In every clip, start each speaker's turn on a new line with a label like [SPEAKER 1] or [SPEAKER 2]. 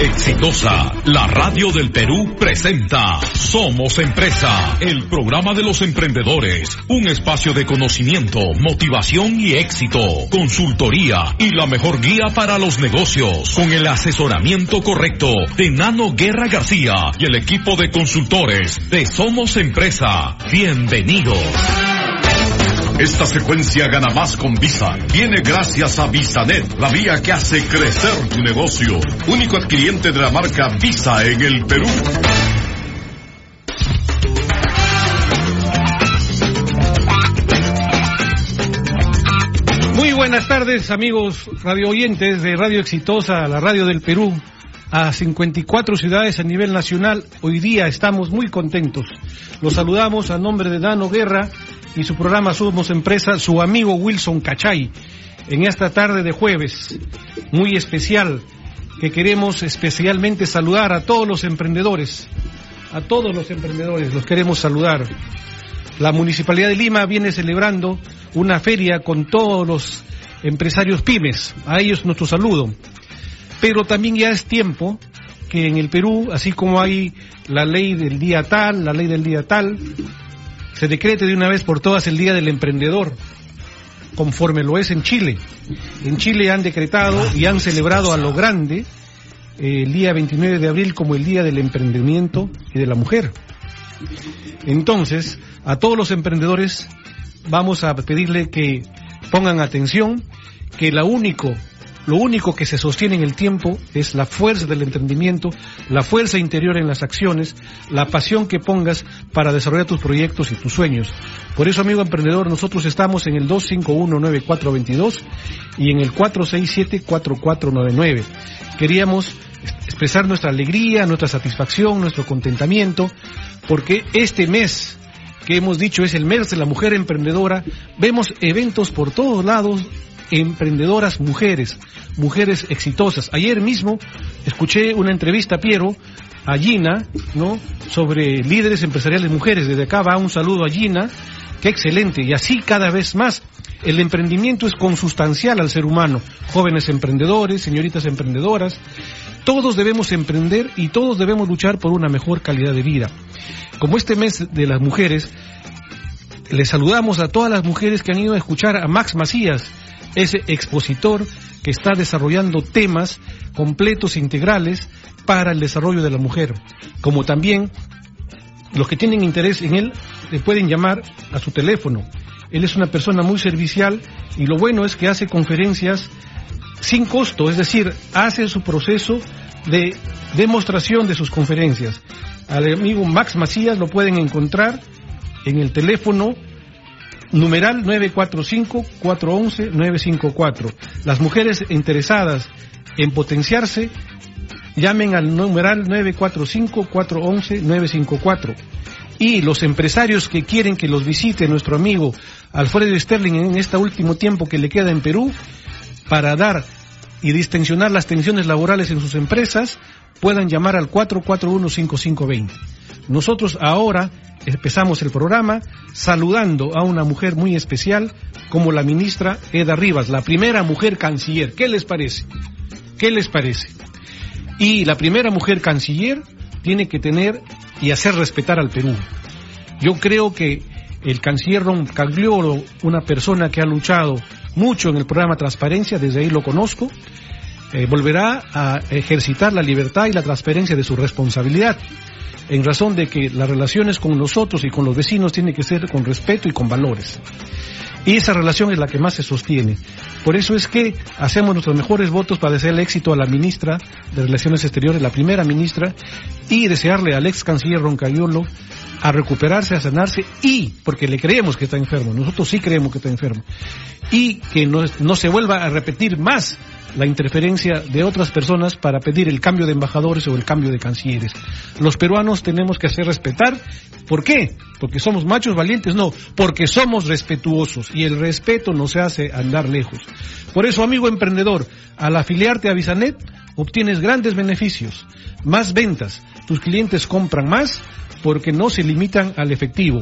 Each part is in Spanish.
[SPEAKER 1] Exitosa, la radio del Perú presenta Somos Empresa, el programa de los emprendedores, un espacio de conocimiento, motivación y éxito, consultoría y la mejor guía para los negocios, con el asesoramiento correcto de Nano Guerra García y el equipo de consultores de Somos Empresa. Bienvenidos. Esta secuencia gana más con Visa. Viene gracias a VisaNet, la vía que hace crecer tu negocio. Único adquiriente de la marca Visa en el Perú.
[SPEAKER 2] Muy buenas tardes, amigos radio oyentes de Radio Exitosa, la radio del Perú. A 54 ciudades a nivel nacional, hoy día estamos muy contentos. Los saludamos a nombre de Dano Guerra y su programa Somos Empresa, su amigo Wilson Cachay, en esta tarde de jueves, muy especial, que queremos especialmente saludar a todos los emprendedores, a todos los emprendedores, los queremos saludar. La Municipalidad de Lima viene celebrando una feria con todos los empresarios pymes, a ellos nuestro saludo. Pero también ya es tiempo que en el Perú, así como hay la ley del día tal, la ley del día tal, se decrete de una vez por todas el Día del Emprendedor, conforme lo es en Chile. En Chile han decretado y han celebrado a lo grande eh, el día 29 de abril como el Día del Emprendimiento y de la Mujer. Entonces, a todos los emprendedores vamos a pedirle que pongan atención, que la único lo único que se sostiene en el tiempo es la fuerza del entendimiento, la fuerza interior en las acciones, la pasión que pongas para desarrollar tus proyectos y tus sueños. Por eso, amigo emprendedor, nosotros estamos en el 2519422 y en el 4674499. Queríamos expresar nuestra alegría, nuestra satisfacción, nuestro contentamiento, porque este mes que hemos dicho es el mes de la mujer emprendedora, vemos eventos por todos lados emprendedoras mujeres, mujeres exitosas. Ayer mismo escuché una entrevista, Piero, a Gina, ¿no? Sobre líderes empresariales mujeres. Desde acá va un saludo a Gina. Qué excelente. Y así cada vez más. El emprendimiento es consustancial al ser humano. Jóvenes emprendedores, señoritas emprendedoras. Todos debemos emprender y todos debemos luchar por una mejor calidad de vida. Como este mes de las mujeres, les saludamos a todas las mujeres que han ido a escuchar a Max Macías, ese expositor que está desarrollando temas completos, integrales, para el desarrollo de la mujer, como también los que tienen interés en él le pueden llamar a su teléfono. Él es una persona muy servicial y lo bueno es que hace conferencias sin costo, es decir, hace su proceso de demostración de sus conferencias. Al amigo Max Macías lo pueden encontrar en el teléfono numeral 945-411-954. Las mujeres interesadas en potenciarse, llamen al numeral 945-411-954. Y los empresarios que quieren que los visite nuestro amigo Alfredo Sterling en este último tiempo que le queda en Perú, para dar y distensionar las tensiones laborales en sus empresas, puedan llamar al 441-5520. Nosotros ahora empezamos el programa saludando a una mujer muy especial como la ministra Eda Rivas, la primera mujer canciller. ¿Qué les parece? ¿Qué les parece? Y la primera mujer canciller tiene que tener y hacer respetar al Perú. Yo creo que el canciller Ron Cagliolo, una persona que ha luchado mucho en el programa Transparencia, desde ahí lo conozco, eh, volverá a ejercitar la libertad y la transparencia de su responsabilidad en razón de que las relaciones con nosotros y con los vecinos tienen que ser con respeto y con valores. Y esa relación es la que más se sostiene. Por eso es que hacemos nuestros mejores votos para desearle éxito a la ministra de Relaciones Exteriores, la primera ministra, y desearle al ex canciller Roncayolo a recuperarse, a sanarse y, porque le creemos que está enfermo, nosotros sí creemos que está enfermo, y que no, no se vuelva a repetir más la interferencia de otras personas para pedir el cambio de embajadores o el cambio de cancilleres. Los peruanos tenemos que hacer respetar. ¿Por qué? Porque somos machos valientes, no, porque somos respetuosos y el respeto no se hace andar lejos. Por eso, amigo emprendedor, al afiliarte a Visanet obtienes grandes beneficios, más ventas, tus clientes compran más porque no se limitan al efectivo.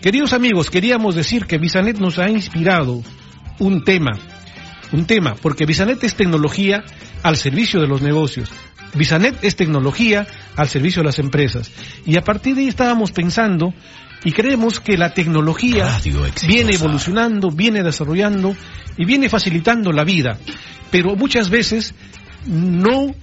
[SPEAKER 2] Queridos amigos, queríamos decir que Visanet nos ha inspirado un tema un tema, porque Bisanet es tecnología al servicio de los negocios. Bisanet es tecnología al servicio de las empresas. Y a partir de ahí estábamos pensando y creemos que la tecnología viene evolucionando, viene desarrollando y viene facilitando la vida. Pero muchas veces no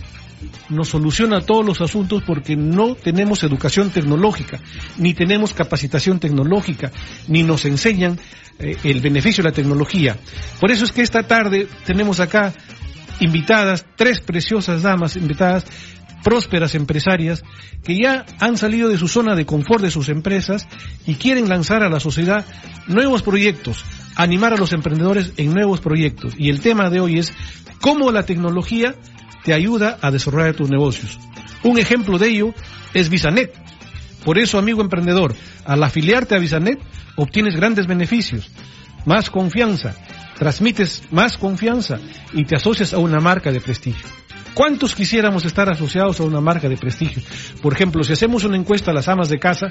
[SPEAKER 2] nos soluciona todos los asuntos porque no tenemos educación tecnológica, ni tenemos capacitación tecnológica, ni nos enseñan eh, el beneficio de la tecnología. Por eso es que esta tarde tenemos acá invitadas, tres preciosas damas invitadas, prósperas empresarias, que ya han salido de su zona de confort de sus empresas y quieren lanzar a la sociedad nuevos proyectos, animar a los emprendedores en nuevos proyectos. Y el tema de hoy es cómo la tecnología te ayuda a desarrollar tus negocios. Un ejemplo de ello es Visanet. Por eso, amigo emprendedor, al afiliarte a Visanet, obtienes grandes beneficios, más confianza, transmites más confianza y te asocias a una marca de prestigio. ¿Cuántos quisiéramos estar asociados a una marca de prestigio? Por ejemplo, si hacemos una encuesta a las amas de casa,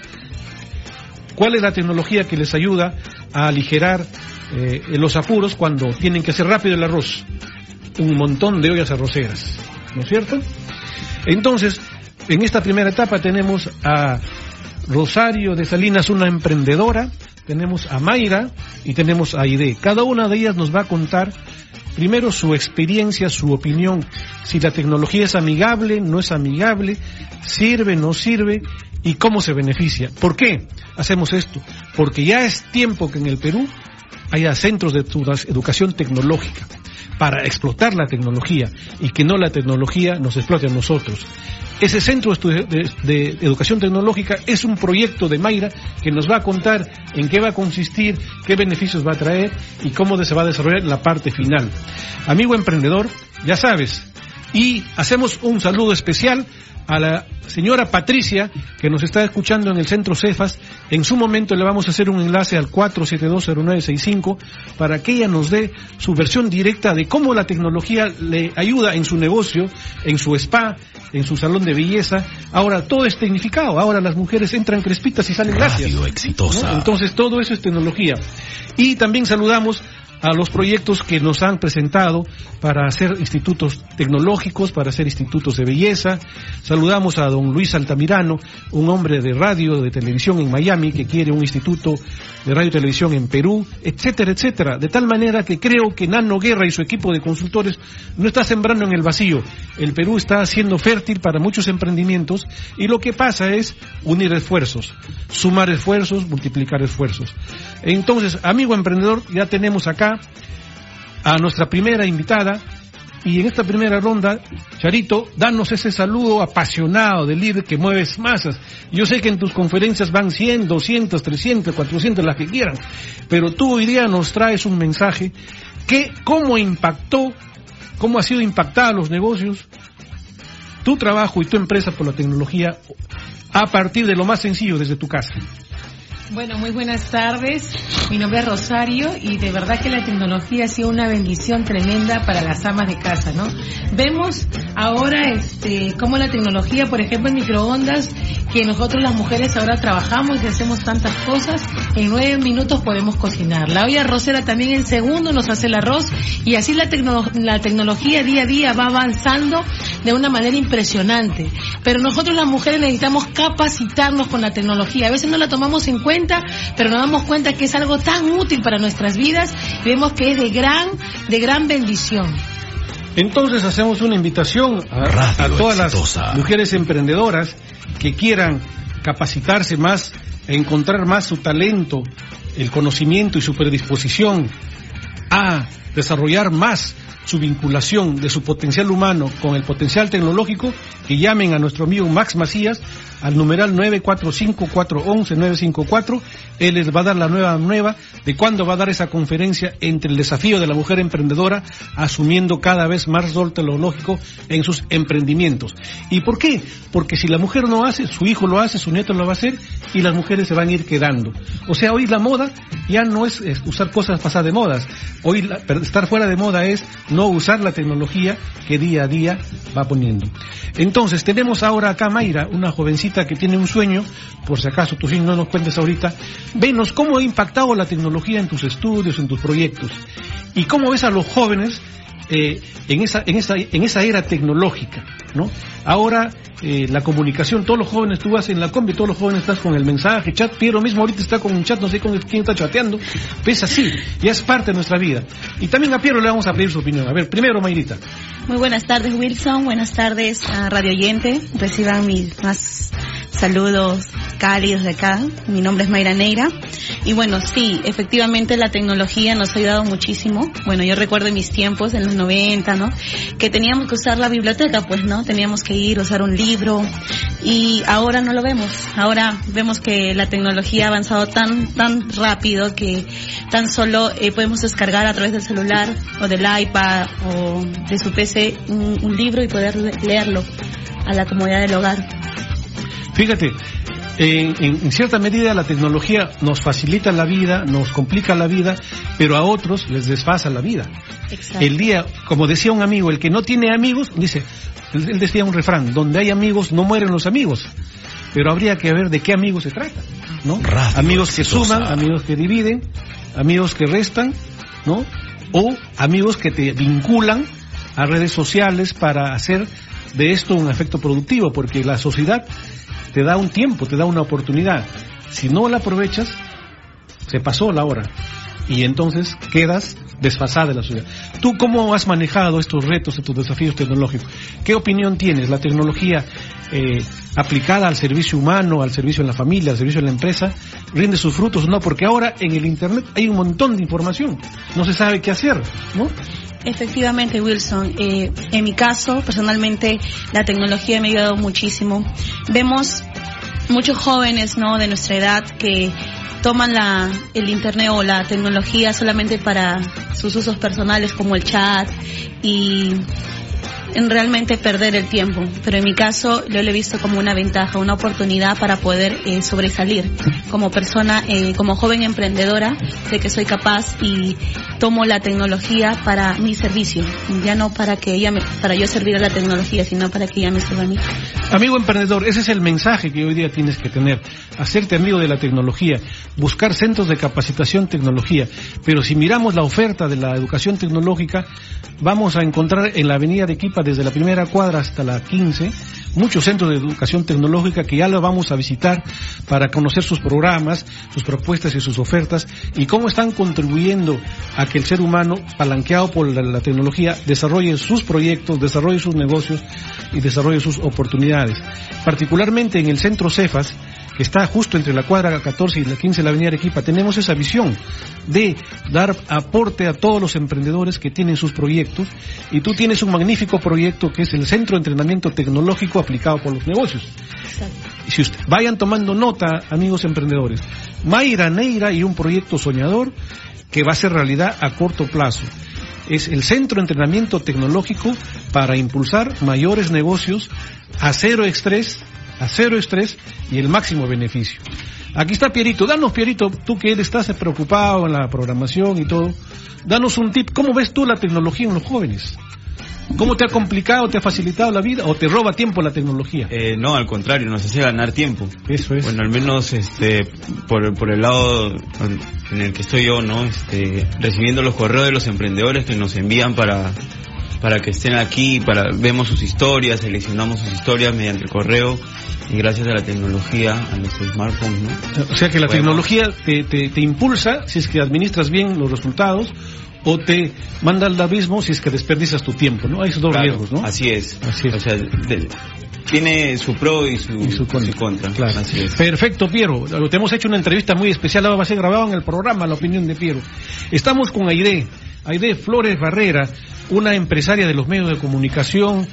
[SPEAKER 2] ¿cuál es la tecnología que les ayuda a aligerar eh, los apuros cuando tienen que hacer rápido el arroz? Un montón de ollas arroceras, ¿no es cierto? Entonces, en esta primera etapa tenemos a Rosario de Salinas, una emprendedora, tenemos a Mayra y tenemos a Aide. Cada una de ellas nos va a contar primero su experiencia, su opinión, si la tecnología es amigable, no es amigable, sirve, no sirve y cómo se beneficia. ¿Por qué hacemos esto? Porque ya es tiempo que en el Perú haya centros de educación tecnológica para explotar la tecnología y que no la tecnología nos explote a nosotros. Ese centro de, educación tecnológica es un proyecto de Mayra que nos va a contar en qué va a consistir, qué beneficios va a traer y cómo se va a desarrollar la parte final. Amigo emprendedor, ya sabes, y hacemos un saludo especial a la señora Patricia, que nos está escuchando en el centro Cefas. En su momento le vamos a hacer un enlace al 4720965 para que ella nos dé su versión directa de cómo la tecnología le ayuda en su negocio, en su spa, en su salón de belleza. Ahora todo es tecnificado, ahora las mujeres entran crespitas y salen gracias.
[SPEAKER 1] exitosa.
[SPEAKER 2] Entonces todo eso es tecnología. Y también saludamos a los proyectos que nos han presentado para hacer institutos tecnológicos, para hacer institutos de belleza. Saludamos a don Luis Altamirano, un hombre de radio, de televisión en Miami, que quiere un instituto de radio y televisión en Perú, etcétera, etcétera. De tal manera que creo que Nano Guerra y su equipo de consultores no está sembrando en el vacío. El Perú está siendo fértil para muchos emprendimientos y lo que pasa es unir esfuerzos, sumar esfuerzos, multiplicar esfuerzos. Entonces, amigo emprendedor, ya tenemos acá a nuestra primera invitada. Y en esta primera ronda, Charito, danos ese saludo apasionado del líder que mueves masas. Yo sé que en tus conferencias van 100, 200, 300, 400, las que quieran, pero tú hoy día nos traes un mensaje que cómo impactó, cómo ha sido impactada los negocios, tu trabajo y tu empresa por la tecnología a partir de lo más sencillo desde tu casa.
[SPEAKER 3] Bueno, muy buenas tardes. Mi nombre es Rosario y de verdad que la tecnología ha sido una bendición tremenda para las amas de casa, ¿no? Vemos ahora este cómo la tecnología, por ejemplo, en microondas, que nosotros las mujeres ahora trabajamos y hacemos tantas cosas, en nueve minutos podemos cocinar. La olla arrocera también en segundo nos hace el arroz y así la, la tecnología día a día va avanzando de una manera impresionante. Pero nosotros las mujeres necesitamos capacitarnos con la tecnología. A veces no la tomamos en cuenta pero nos damos cuenta que es algo tan útil para nuestras vidas y vemos que es de gran, de gran bendición.
[SPEAKER 2] Entonces hacemos una invitación a, todas las mujeres emprendedoras que quieran capacitarse más, encontrar más su talento, el conocimiento y su predisposición a desarrollar más su vinculación de su potencial humano con el potencial tecnológico, que llamen a nuestro amigo Max Macías al numeral 945-411-954. Él les va a dar la nueva nueva de cuándo va a dar esa conferencia entre el desafío de la mujer emprendedora, asumiendo cada vez más rol tecnológico en sus emprendimientos. ¿Y por qué? Porque si la mujer no hace, su hijo lo hace, su nieto lo va a hacer y las mujeres se van a ir quedando. O sea, hoy la moda ya no es, usar cosas pasadas de modas. Hoy estar fuera de moda es no usar la tecnología que día a día va poniendo. Entonces, tenemos ahora acá Mayra, una jovencita que tiene un sueño, por si acaso tú no nos cuentes ahorita, venos cómo ha impactado la tecnología en tus estudios, en tus proyectos, y cómo ves a los jóvenes eh, en, esa, en, esa, en esa era tecnológica, ¿no? Ahora eh, la comunicación, todos los jóvenes, tú vas en la combi, todos los jóvenes estás con el mensaje, chat, Piero mismo ahorita está con un chat, no sé con quién está chateando, ves así, ya es parte de nuestra vida. Y también a Piero le vamos a pedir su opinión. A ver, primero Mayrita.
[SPEAKER 4] Muy buenas tardes Wilson, buenas tardes Radio Oyente, reciban mis más saludos cálidos de acá. Mi nombre es Mayra Neira. Y bueno, sí, efectivamente la tecnología nos ha ayudado muchísimo. Bueno, yo recuerdo mis tiempos, en los 90, ¿no? Que teníamos que usar la biblioteca, pues, ¿no? Teníamos que ir, usar un libro. Y ahora no lo vemos. Ahora vemos que la tecnología ha avanzado tan, tan rápido que tan solo eh, podemos descargar a través del celular o del iPad o de su PC un, un libro y poder leerlo a la comodidad del hogar.
[SPEAKER 2] Fíjate, en, cierta medida la tecnología nos facilita la vida, nos complica la vida, pero a otros les desfasa la vida. El día, como decía un amigo, el que no tiene amigos, dice, él decía un refrán, donde hay amigos no mueren los amigos, pero habría que ver de qué amigos se trata, ¿no? amigos que suman, amigos que dividen, amigos que restan, ¿no? O amigos que te vinculan a redes sociales para hacer de esto un efecto productivo, porque la sociedad te da un tiempo, te da una oportunidad. Si no la aprovechas, se pasó la hora y entonces quedas desfasada de la sociedad. ¿Tú cómo has manejado estos retos, estos desafíos tecnológicos? ¿Qué opinión tienes? ¿La tecnología eh, aplicada al servicio humano, al servicio en la familia, al servicio en la empresa, rinde sus frutos o no? Porque ahora en el Internet hay un montón de información, no se sabe qué hacer, ¿no?
[SPEAKER 4] Efectivamente, Wilson. Eh, en mi caso, personalmente, la tecnología me ha ayudado muchísimo. Vemos muchos jóvenes, ¿no? De nuestra edad que toman la, el internet o la tecnología solamente para sus usos personales como el chat y en realmente perder el tiempo, pero en mi caso yo lo he visto como una ventaja, una oportunidad para poder eh, sobresalir como persona, eh, como joven emprendedora, de que soy capaz y tomo la tecnología para mi servicio, ya no para que ella me, para yo servir a la tecnología, sino para que ella me sirva a mí.
[SPEAKER 2] Amigo emprendedor, ese es el mensaje que hoy día tienes que tener, hacerte amigo de la tecnología, buscar centros de capacitación tecnología, pero si miramos la oferta de la educación tecnológica, vamos a encontrar en la avenida de Desde la primera cuadra hasta la 15, muchos centros de educación tecnológica que ya lo vamos a visitar para conocer sus programas, sus propuestas y sus ofertas y cómo están contribuyendo a que el ser humano, palanqueado por la, tecnología, desarrolle sus proyectos, desarrolle sus negocios y desarrolle sus oportunidades. Particularmente en el centro Cefas, que está justo entre la cuadra 14 y la 15 de la avenida Arequipa, tenemos esa visión de dar aporte a todos los emprendedores que tienen sus proyectos. Y tú tienes un magnífico proyecto que es el Centro de Entrenamiento Tecnológico aplicado por los negocios. Y si usted, vayan tomando nota, amigos emprendedores, Mayra Neira y un proyecto soñador que va a ser realidad a corto plazo. Es el centro de entrenamiento tecnológico para impulsar mayores negocios a cero estrés a cero estrés y el máximo beneficio. Aquí está Pierito, danos Pierito, tú que él estás preocupado en la programación y todo, danos un tip, ¿cómo ves tú la tecnología en los jóvenes? ¿Cómo te ha complicado, te ha facilitado la vida o te roba tiempo la tecnología?
[SPEAKER 5] Eh, no, al contrario, nos hace ganar tiempo.
[SPEAKER 2] Eso es.
[SPEAKER 5] Bueno, al menos este, por, por el lado en el que estoy yo, ¿no? Este, recibiendo los correos de los emprendedores que nos envían para, para que estén aquí, para vemos sus historias, seleccionamos sus historias mediante el correo y gracias a la tecnología, a los smartphones, ¿no?
[SPEAKER 2] O sea que la tecnología te, te, impulsa si es que administras bien los resultados o te manda al abismo si es que desperdicias tu tiempo, ¿no? Hay esos dos riesgos, ¿no?
[SPEAKER 5] Así es. Así es. O sea, tiene su pro y su, contra.
[SPEAKER 2] Claro. Así es. Perfecto, Piero. Te hemos hecho una entrevista muy especial, ahora va a ser grabado en el programa La Opinión de Piero. Estamos con Aide. Aide Flores Barrera, una empresaria de los medios de comunicación.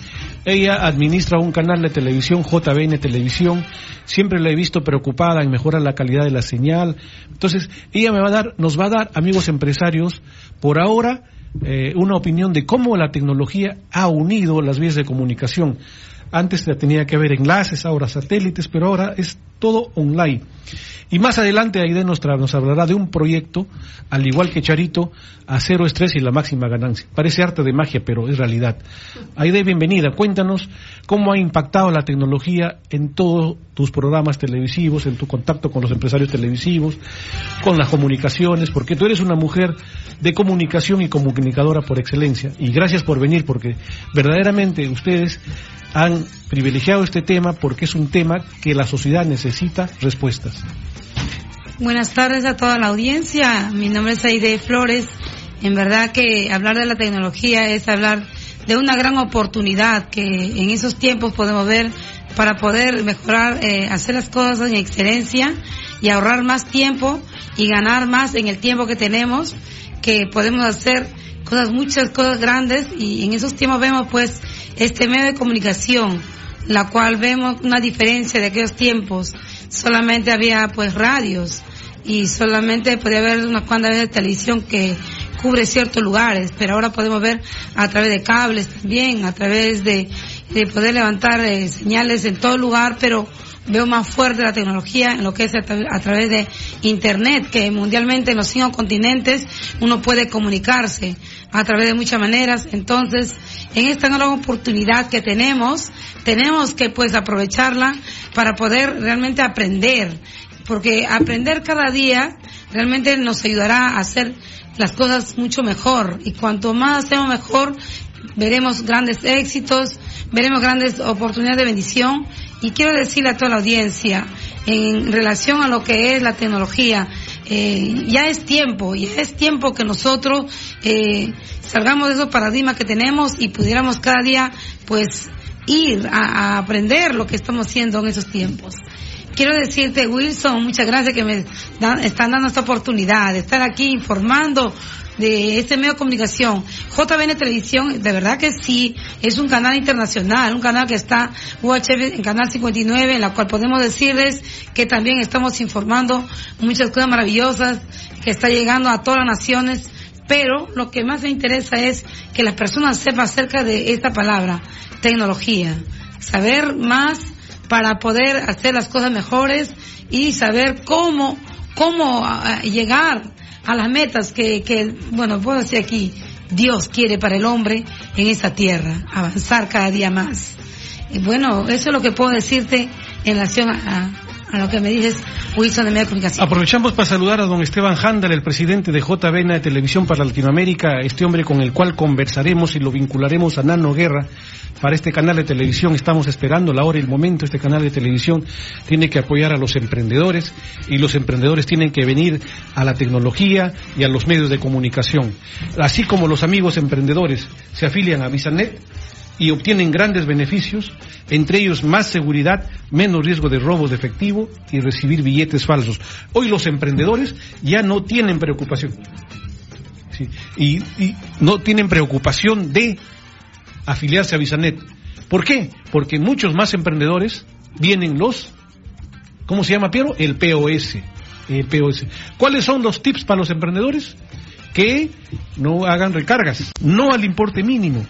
[SPEAKER 2] Ella administra un canal de televisión, JBN Televisión. Siempre la he visto preocupada en mejorar la calidad de la señal. Entonces, ella me va a dar, nos va a dar, amigos empresarios, por ahora, eh, una opinión de cómo la tecnología ha unido las vías de comunicación. Antes tenía que haber enlaces, ahora satélites, pero ahora es todo online. Y más adelante Aide nos, nos hablará de un proyecto, al igual que Charito, a cero estrés y la máxima ganancia. Parece arte de magia, pero es realidad. Aide, bienvenida. Cuéntanos cómo ha impactado la tecnología en todos tus programas televisivos, en tu contacto con los empresarios televisivos, con las comunicaciones, porque tú eres una mujer de comunicación y comunicadora por excelencia. Y gracias por venir, porque verdaderamente ustedes han privilegiado este tema porque es un tema que la sociedad necesita respuestas.
[SPEAKER 6] Buenas tardes a toda la audiencia. Mi nombre es Aide Flores. En verdad que hablar de la tecnología es hablar de una gran oportunidad que en esos tiempos podemos ver para poder mejorar, eh, hacer las cosas en excelencia y ahorrar más tiempo y ganar más en el tiempo que tenemos, que podemos hacer cosas, muchas cosas grandes y en esos tiempos vemos pues este medio de comunicación, la cual vemos una diferencia de aquellos tiempos. Solamente había pues radios y solamente podía haber unas cuantas veces de televisión que cubre ciertos lugares, pero ahora podemos ver a través de cables también, a través de, de poder levantar eh, señales en todo lugar, pero veo más fuerte la tecnología en lo que es a, través de Internet, que mundialmente en los cinco continentes uno puede comunicarse a través de muchas maneras. Entonces, en esta nueva oportunidad que tenemos, tenemos que pues aprovecharla para poder realmente aprender, porque aprender cada día realmente nos ayudará a hacer las cosas mucho mejor y cuanto más hacemos mejor, veremos grandes éxitos, veremos grandes oportunidades de bendición y quiero decirle a toda la audiencia en relación a lo que es la tecnología, eh, ya es tiempo, ya es tiempo que nosotros eh, salgamos de esos paradigmas que tenemos y pudiéramos cada día pues ir a, a, aprender lo que estamos haciendo en esos tiempos. Quiero decirte, Wilson, muchas gracias que me dan, están dando esta oportunidad de estar aquí informando de este medio de comunicación. JBN Televisión, de verdad que sí, es un canal internacional, un canal que está UHF en Canal 59, en la cual podemos decirles que también estamos informando muchas cosas maravillosas que está llegando a todas las naciones, pero lo que más me interesa es que las personas sepan acerca de esta palabra, tecnología, saber más para poder hacer las cosas mejores y saber cómo, cómo uh, llegar a las metas que, que, bueno, puedo decir aquí, Dios quiere para el hombre en esta tierra, avanzar cada día más. Y bueno, eso es lo que puedo decirte en relación a, lo que me de Comunicación.
[SPEAKER 2] Aprovechamos para saludar a don Esteban Handel, el presidente de JBN de Televisión para Latinoamérica, este hombre con el cual conversaremos y lo vincularemos a Nano Guerra para este canal de televisión. Estamos esperando la hora y el momento. Este canal de televisión tiene que apoyar a los emprendedores y los emprendedores tienen que venir a la tecnología y a los medios de comunicación. Así como los amigos emprendedores se afilian a Visanet, y obtienen grandes beneficios, entre ellos más seguridad, menos riesgo de robo de efectivo y recibir billetes falsos. Hoy los emprendedores ya no tienen preocupación. Y, y, no tienen preocupación de afiliarse a Visanet. ¿Por qué? Porque muchos más emprendedores vienen los, ¿cómo se llama, Piero? El POS. El POS. ¿Cuáles son los tips para los emprendedores? Que no hagan recargas, no al importe mínimo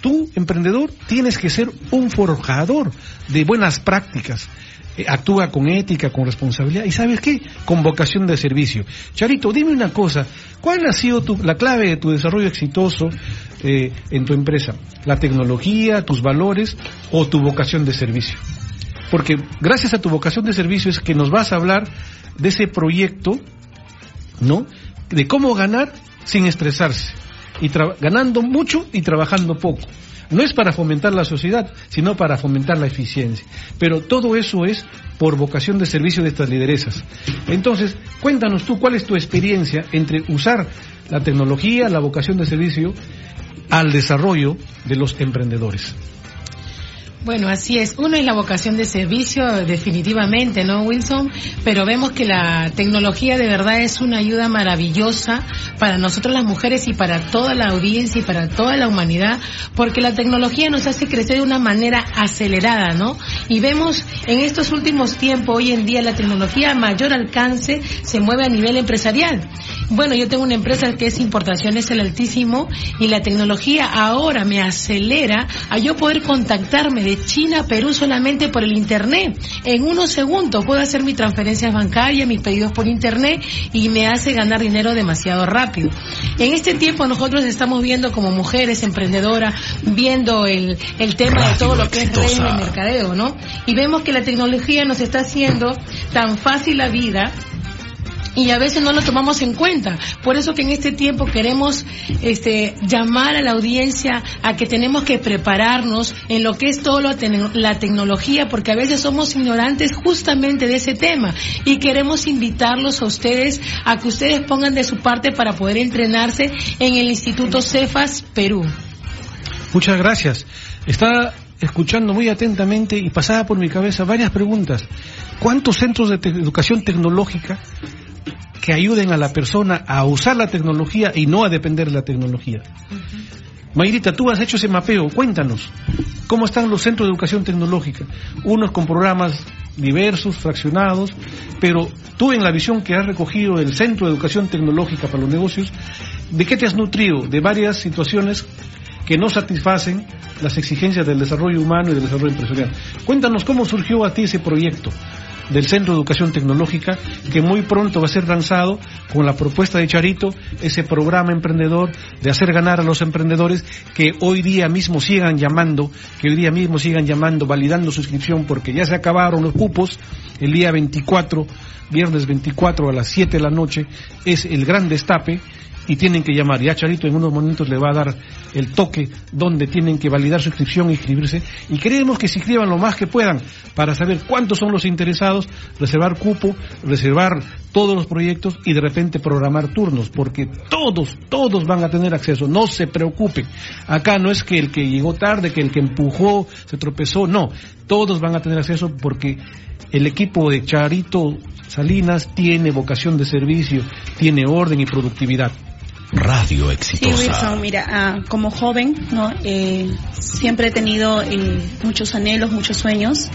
[SPEAKER 2] tú, emprendedor, tienes que ser un forjador de buenas prácticas. Eh, actúa con ética, con responsabilidad y sabes qué, con vocación de servicio. Charito, dime una cosa, ¿cuál ha sido tu, la clave de tu desarrollo exitoso eh, en tu empresa? ¿La tecnología, tus valores o tu vocación de servicio? Porque gracias a tu vocación de servicio es que nos vas a hablar de ese proyecto, ¿no? De cómo ganar sin estresarse y ganando mucho y trabajando poco. No es para fomentar la sociedad, sino para fomentar la eficiencia. Pero todo eso es por vocación de servicio de estas lideresas. Entonces, cuéntanos tú cuál es tu experiencia entre usar la tecnología, la vocación de servicio al desarrollo de los emprendedores.
[SPEAKER 3] Bueno, así es. Uno es la vocación de servicio, definitivamente, ¿no, Wilson? Pero vemos que la tecnología de verdad es una ayuda maravillosa para nosotros las mujeres y para toda la audiencia y para toda la humanidad, porque la tecnología nos hace crecer de una manera acelerada, ¿no? Y vemos en estos últimos tiempos, hoy en día, la tecnología a mayor alcance se mueve a nivel empresarial. Bueno, yo tengo una empresa que es importación, es el altísimo, y la tecnología ahora me acelera a yo poder contactarme de China a Perú solamente por el Internet. En unos segundos puedo hacer mis transferencias bancarias, mis pedidos por Internet y me hace ganar dinero demasiado rápido. En este tiempo nosotros estamos viendo como mujeres emprendedoras, viendo el, el tema de todo lo que es redes de mercadeo, ¿no? Y vemos que la tecnología nos está haciendo tan fácil la vida y a veces no lo tomamos en cuenta. Por eso que en este tiempo queremos este, llamar a la audiencia a que tenemos que prepararnos en lo que es todo lo, la tecnología, porque a veces somos ignorantes justamente de ese tema y queremos invitarlos a ustedes a que ustedes pongan de su parte para poder entrenarse en el Instituto Cefas Perú.
[SPEAKER 2] Muchas gracias. Está escuchando muy atentamente y pasaba por mi cabeza varias preguntas. ¿Cuántos centros de educación tecnológica que ayuden a la persona a usar la tecnología y no a depender de la tecnología. Mayrita, tú has hecho ese mapeo, cuéntanos, ¿cómo están los centros de educación tecnológica? Unos con programas diversos, fraccionados, pero tú en la visión que has recogido del Centro de Educación Tecnológica para los Negocios, ¿de qué te has nutrido? De varias situaciones que no satisfacen las exigencias del desarrollo humano y del desarrollo empresarial. Cuéntanos cómo surgió a ti ese proyecto del Centro de Educación Tecnológica, que muy pronto va a ser lanzado con la propuesta de Charito, ese programa emprendedor de hacer ganar a los emprendedores que hoy día mismo sigan llamando, que hoy día mismo sigan llamando, validando su inscripción, porque ya se acabaron los cupos, el día 24, viernes 24 a las 7 de la noche, es el gran destape, y tienen que llamar. Ya Charito en unos momentos le va a dar el toque donde tienen que validar su inscripción e inscribirse. Y queremos que se inscriban lo más que puedan para saber cuántos son los interesados, reservar cupo, reservar todos los proyectos y de repente programar turnos, porque todos, todos van a tener acceso. No se preocupen. Acá no es que el que llegó tarde, que el que empujó, se tropezó, no. Todos van a tener acceso porque el equipo de Charito Salinas tiene vocación de servicio, tiene orden y productividad.
[SPEAKER 1] Radio Exitosa.
[SPEAKER 4] Sí, Wilson, mira, ah, como joven, ¿no? Eh, siempre he tenido eh, muchos anhelos, muchos sueños,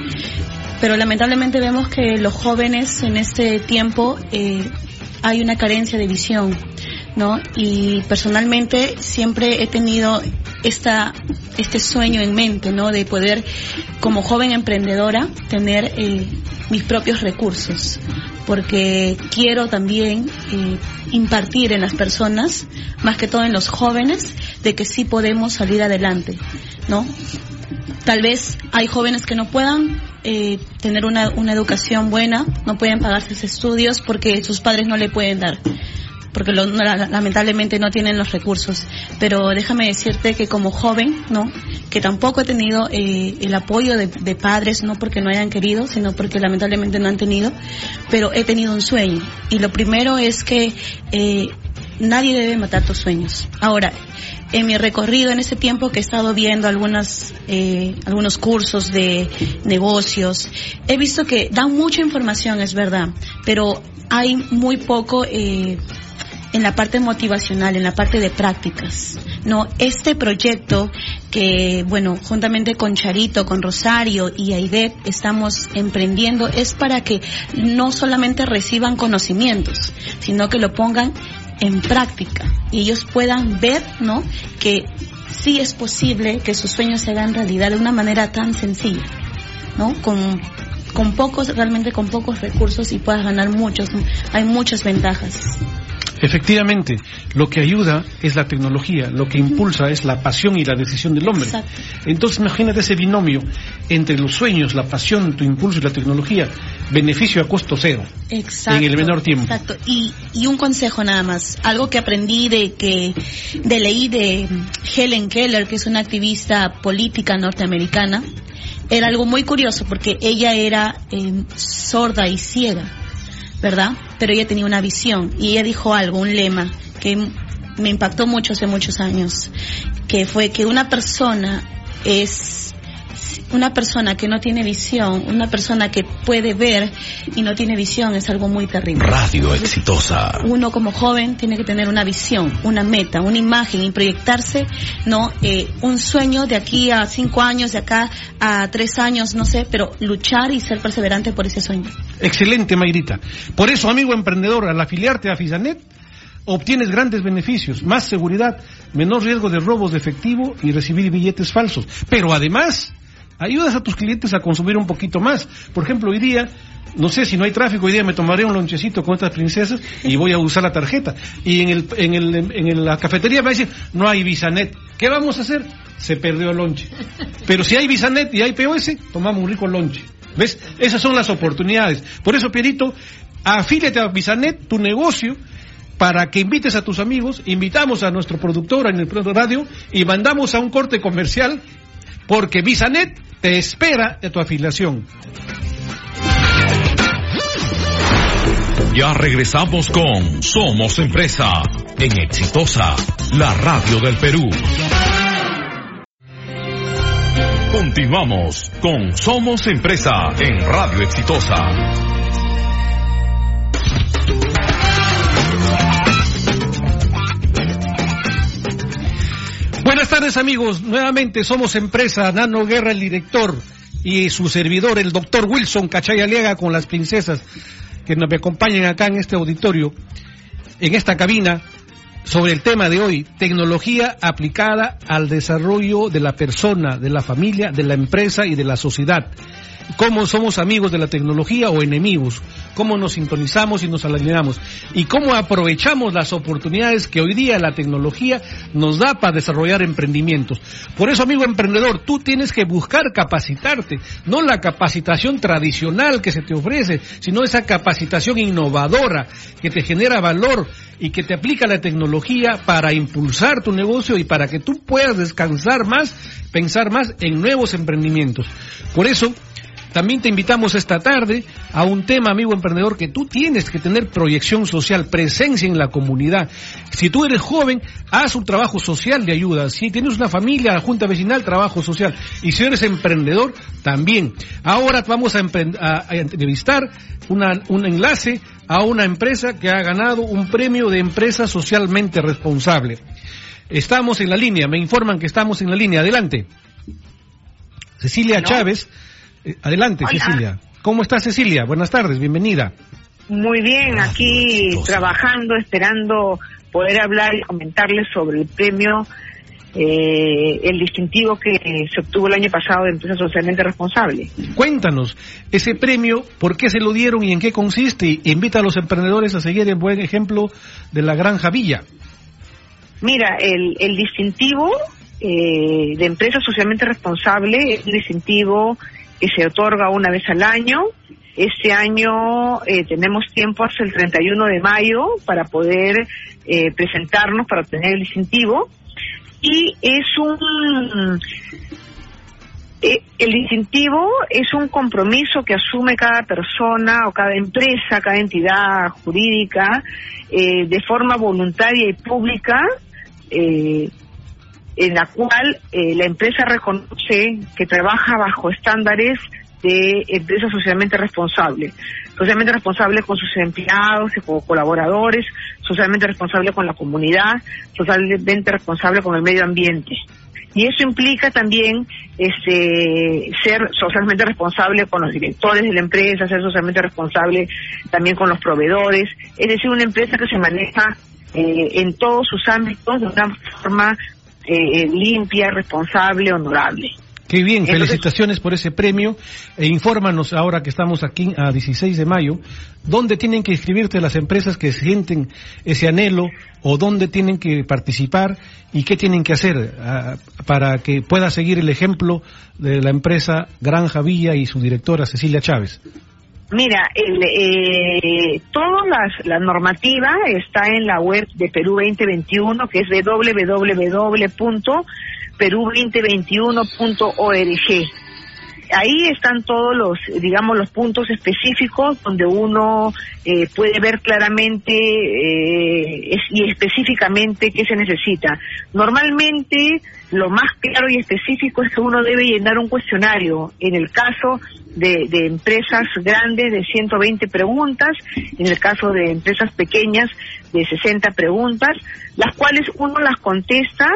[SPEAKER 4] pero lamentablemente vemos que los jóvenes en este tiempo eh, hay una carencia de visión, ¿no? Y personalmente siempre he tenido esta, este sueño en mente, ¿no? De poder, como joven emprendedora, tener mis propios recursos, porque quiero también eh, impartir en las personas, más que todo en los jóvenes, de que sí podemos salir adelante, ¿no? Tal vez hay jóvenes que no puedan eh, tener una, una educación buena, no pueden pagarse sus estudios porque sus padres no le pueden dar porque lamentablemente no tienen los recursos. Pero déjame decirte que como joven, ¿no? Que tampoco he tenido eh, el apoyo de, padres, no porque no hayan querido, sino porque lamentablemente no han tenido, pero he tenido un sueño. Y lo primero es que eh, nadie debe matar tus sueños. Ahora, en mi recorrido en ese tiempo que he estado viendo algunas, eh, algunos cursos de negocios, he visto que dan mucha información, es verdad, pero hay muy poco eh, en la parte motivacional, en la parte de prácticas. No, este proyecto que, bueno, juntamente con Charito, con Rosario y Aidet estamos emprendiendo es para que no solamente reciban conocimientos, sino que lo pongan en práctica y ellos puedan ver, ¿no? Que sí es posible que sus sueños se hagan realidad de una manera tan sencilla, ¿no? Con con pocos, realmente con pocos recursos y puedas ganar muchos, hay muchas ventajas.
[SPEAKER 2] Efectivamente, lo que ayuda es la tecnología, lo que impulsa es la pasión y la decisión del hombre. Entonces imagínate ese binomio entre los sueños, la pasión, tu impulso y la tecnología, beneficio a costo cero.
[SPEAKER 4] Exacto,
[SPEAKER 2] en el menor tiempo.
[SPEAKER 4] Exacto. Y, y un consejo nada más, algo que aprendí de que de leí de Helen Keller, que es una activista política norteamericana, era algo muy curioso porque ella era eh, sorda y ciega ¿verdad? Pero ella tenía una visión y ella dijo algo, un lema que me impactó mucho hace muchos años, que fue que una persona es una persona que no tiene visión, una persona que puede ver y no tiene visión es algo muy terrible.
[SPEAKER 1] Radio exitosa.
[SPEAKER 4] Uno como joven tiene que tener una visión, una meta, una imagen y proyectarse, no, eh, un sueño de aquí a cinco años, de acá a tres años, no sé, pero luchar y ser perseverante por ese sueño.
[SPEAKER 2] Excelente, Mayrita. Por eso, amigo emprendedor, al afiliarte a Fisanet, obtienes grandes beneficios, más seguridad, menor riesgo de robos de efectivo y recibir billetes falsos. Pero además, ayudas a tus clientes a consumir un poquito más. Por ejemplo, hoy día, no sé si no hay tráfico, hoy día me tomaré un lonchecito con estas princesas y voy a usar la tarjeta. Y en, el, en, el, en la cafetería me decir, no hay Visanet. ¿Qué vamos a hacer? Se perdió el lonche. Pero si hay Visanet y hay POS, tomamos un rico lonche. ¿Ves? Esas son las oportunidades. Por eso, Pierito, afíliate a Visanet, tu negocio, para que invites a tus amigos, invitamos a nuestro productor en el radio y mandamos a un corte comercial porque Visanet te espera de tu afiliación.
[SPEAKER 1] Ya regresamos con Somos Empresa en Exitosa, la radio del Perú. Continuamos con Somos Empresa en Radio Exitosa.
[SPEAKER 2] Buenas tardes amigos, nuevamente somos empresa Nano Guerra, el director y su servidor, el doctor Wilson Cachayaliaga con las princesas que nos acompañan acá en este auditorio, en esta cabina, sobre el tema de hoy, tecnología aplicada al desarrollo de la persona, de la familia, de la empresa y de la sociedad cómo somos amigos de la tecnología o enemigos, cómo nos sintonizamos y nos alineamos y cómo aprovechamos las oportunidades que hoy día la tecnología nos da para desarrollar emprendimientos. Por eso, amigo emprendedor, tú tienes que buscar capacitarte, no la capacitación tradicional que se te ofrece, sino esa capacitación innovadora que te genera valor y que te aplica la tecnología para impulsar tu negocio y para que tú puedas descansar más, pensar más en nuevos emprendimientos. Por eso, también te invitamos esta tarde a un tema, amigo emprendedor, que tú tienes que tener proyección social, presencia en la comunidad. Si tú eres joven, haz un trabajo social de ayuda. Si tienes una familia, junta vecinal, trabajo social. Y si eres emprendedor, también. Ahora vamos a, entrevistar un enlace a una empresa que ha ganado un premio de empresa socialmente responsable. Estamos en la línea, me informan que estamos en la línea. Adelante. Cecilia Chávez eh, adelante, Cecilia. ¿Cómo está Cecilia? Buenas tardes, bienvenida.
[SPEAKER 7] Muy bien, aquí trabajando, esperando poder hablar y comentarles sobre el premio, eh, el distintivo que se obtuvo el año pasado de Empresa Socialmente Responsable.
[SPEAKER 2] Cuéntanos, ese premio, ¿por qué se lo dieron y en qué consiste? Invita a los emprendedores a seguir el buen ejemplo de la Granja Villa.
[SPEAKER 7] Mira, el, el distintivo eh, de Empresa Socialmente Responsable es el distintivo que se otorga una vez al año. Este año eh, tenemos tiempo hasta el 31 de mayo para poder eh, presentarnos para obtener el distintivo. Y es un... Eh, el distintivo es un compromiso que asume cada persona o cada empresa, cada entidad jurídica, de forma voluntaria y pública, eh, en la cual eh, la empresa reconoce que trabaja bajo estándares de empresa socialmente responsable, socialmente responsable con sus empleados y colaboradores, socialmente responsable con la comunidad, socialmente responsable con el medio ambiente. Y eso implica también este, ser socialmente responsable con los directores de la empresa, ser socialmente responsable también con los proveedores, es decir, una empresa que se maneja eh, en todos sus ámbitos de una forma eh, limpia, responsable, honorable.
[SPEAKER 2] Qué bien, felicitaciones por ese premio. E infórmanos ahora que estamos aquí a 16 de mayo, ¿dónde tienen que inscribirte las empresas que sienten ese anhelo o dónde tienen que participar y qué tienen que hacer ah, para que pueda seguir el ejemplo de la empresa Granja Villa y su directora Cecilia Chávez?
[SPEAKER 7] Mira, el, eh, toda la normativa está en la web de Perú 2021, que es www.perú2021.org. ahí están todos los, digamos, los puntos específicos donde uno eh, puede ver claramente eh, y específicamente qué se necesita. Normalmente, lo más claro y específico es que uno debe llenar un cuestionario. En el caso de, de empresas grandes, de 120 preguntas, en el caso de empresas pequeñas, de 60 preguntas, las cuales uno las contesta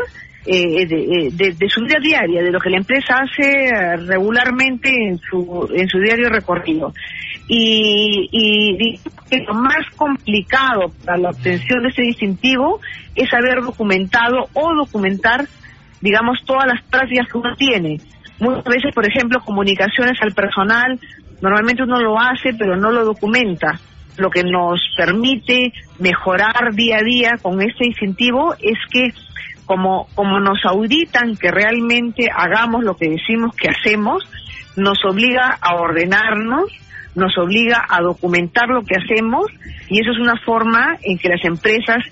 [SPEAKER 7] eh, eh, de, su vida diaria, de lo que la empresa hace eh, regularmente en su, en su diario recorrido. Y, y, lo más complicado para la obtención de ese distintivo es haber documentado o documentar, digamos, todas las prácticas que uno tiene. Muchas veces, por ejemplo, comunicaciones al personal, normalmente uno lo hace, pero no lo documenta. Lo que nos permite mejorar día a día con este distintivo es que como, como nos auditan que realmente hagamos lo que decimos que hacemos, nos obliga a ordenarnos, nos obliga a documentar lo que hacemos y eso es una forma en que las empresas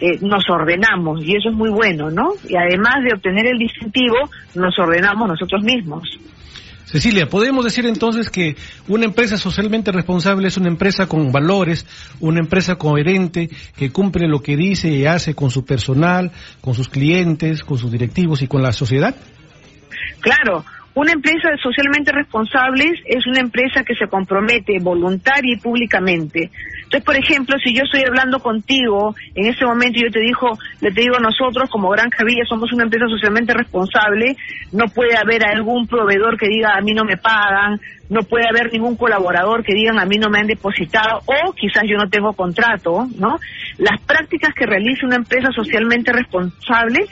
[SPEAKER 7] eh, nos ordenamos y eso es muy bueno, ¿no? Y además de obtener el distintivo, nos ordenamos nosotros mismos.
[SPEAKER 2] Cecilia, podemos decir entonces que una empresa socialmente responsable es una empresa con valores, una empresa coherente que cumple lo que dice y hace con su personal, con sus clientes, con sus directivos y con la sociedad.
[SPEAKER 7] Claro, una empresa socialmente responsable es una empresa que se compromete voluntaria y públicamente. Entonces, por ejemplo, si yo estoy hablando contigo, en ese momento yo te digo, le te digo nosotros como Gran Villa somos una empresa socialmente responsable, no puede haber algún proveedor que diga a mí no me pagan, no puede haber ningún colaborador que digan a mí no me han depositado o quizás yo no tengo contrato, ¿no? Las prácticas que realiza una empresa socialmente responsable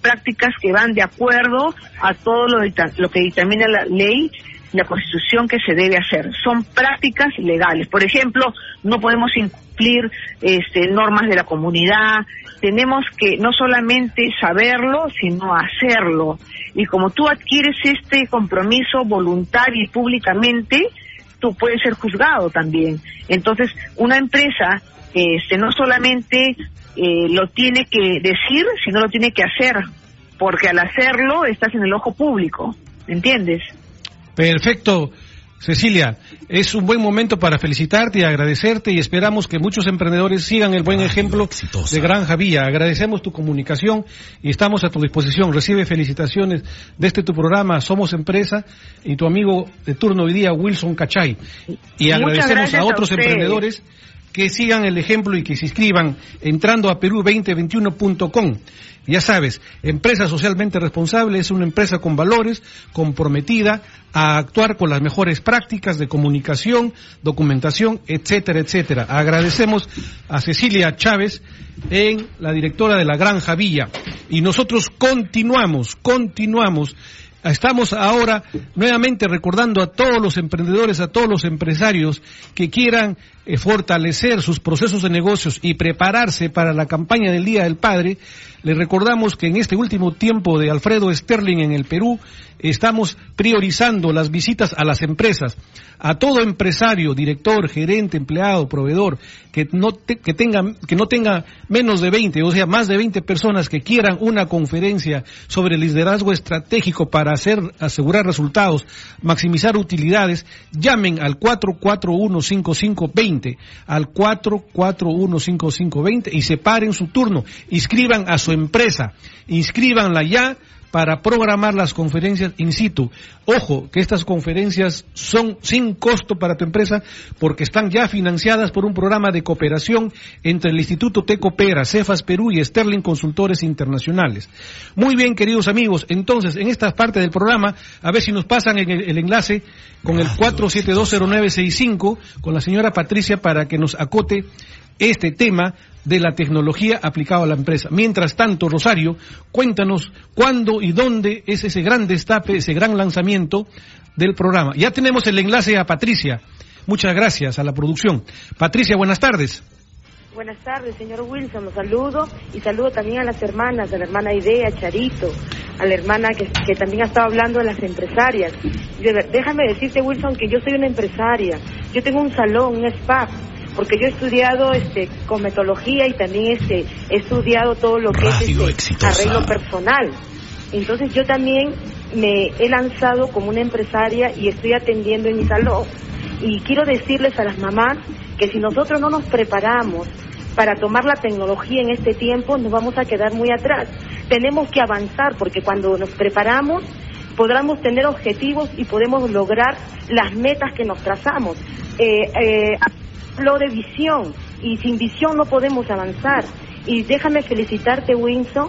[SPEAKER 7] prácticas que van de acuerdo a todo lo, lo que dictamina la ley la constitución que se debe hacer. Son prácticas legales. Por ejemplo, no podemos incumplir este, normas de la comunidad. Tenemos que no solamente saberlo, sino hacerlo. Y como tú adquieres este compromiso voluntario y públicamente, tú puedes ser juzgado también. Entonces, una empresa este, no solamente eh, lo tiene que decir, sino lo tiene que hacer, porque al hacerlo estás en el ojo público, ¿entiendes?
[SPEAKER 2] Perfecto. Cecilia, es un buen momento para felicitarte y agradecerte y esperamos que muchos emprendedores sigan el buen ejemplo de Granja Vía. Agradecemos tu comunicación y estamos a tu disposición. Recibe felicitaciones de este tu programa Somos Empresa y tu amigo de turno hoy día Wilson Cachay. Y agradecemos a otros emprendedores que sigan el ejemplo y que se inscriban entrando a perú2021.com. Ya sabes, empresa socialmente responsable es una empresa con valores, comprometida a actuar con las mejores prácticas de comunicación, documentación, etcétera, etcétera. Agradecemos a Cecilia Chávez en la directora de la Granja Villa. Y nosotros continuamos, continuamos Estamos ahora nuevamente recordando a todos los emprendedores, a todos los empresarios que quieran fortalecer sus procesos de negocios y prepararse para la campaña del Día del Padre. Les recordamos que en este último tiempo de Alfredo Sterling en el Perú estamos priorizando las visitas a las empresas. A todo empresario, director, gerente, empleado, proveedor, que no, que tenga, que no tenga menos de 20, o sea, más de 20 personas que quieran una conferencia sobre liderazgo estratégico para hacer, asegurar resultados, maximizar utilidades, llamen al 441-5520, al 441-5520 y separen su turno, inscriban a su empresa, inscríbanla ya para programar las conferencias in situ. Ojo, que estas conferencias son sin costo para tu empresa porque están ya financiadas por un programa de cooperación entre el Instituto Tecopera, Cefas Perú y Sterling Consultores Internacionales. Muy bien, queridos amigos, entonces en esta parte del programa, a ver si nos pasan el, el enlace con el 4720965 con la señora Patricia para que nos acote este tema de la tecnología aplicada a la empresa. Mientras tanto, Rosario, cuéntanos cuándo y dónde es ese gran destape, ese gran lanzamiento del programa. Ya tenemos el enlace a Patricia. Muchas gracias a la producción. Patricia, buenas tardes.
[SPEAKER 8] Buenas tardes, señor Wilson. Los saludo y saludo también a las hermanas, a la hermana Idea, Charito, a la hermana que, que también ha estado hablando de las empresarias. déjame decirte, Wilson, que yo soy una empresaria. Yo tengo un salón, un spa porque yo he estudiado este cometología y también este he estudiado todo lo que es este, arreglo personal. Entonces yo también me he lanzado como una empresaria y estoy atendiendo en mi salón. Y quiero decirles a las mamás que si nosotros no nos preparamos para tomar la tecnología en este tiempo, nos vamos a quedar muy atrás. Tenemos que avanzar porque cuando nos preparamos podremos tener objetivos y podemos lograr las metas que nos trazamos. Eh, eh, hablo de visión y sin visión no podemos avanzar. Y déjame felicitarte, Winston,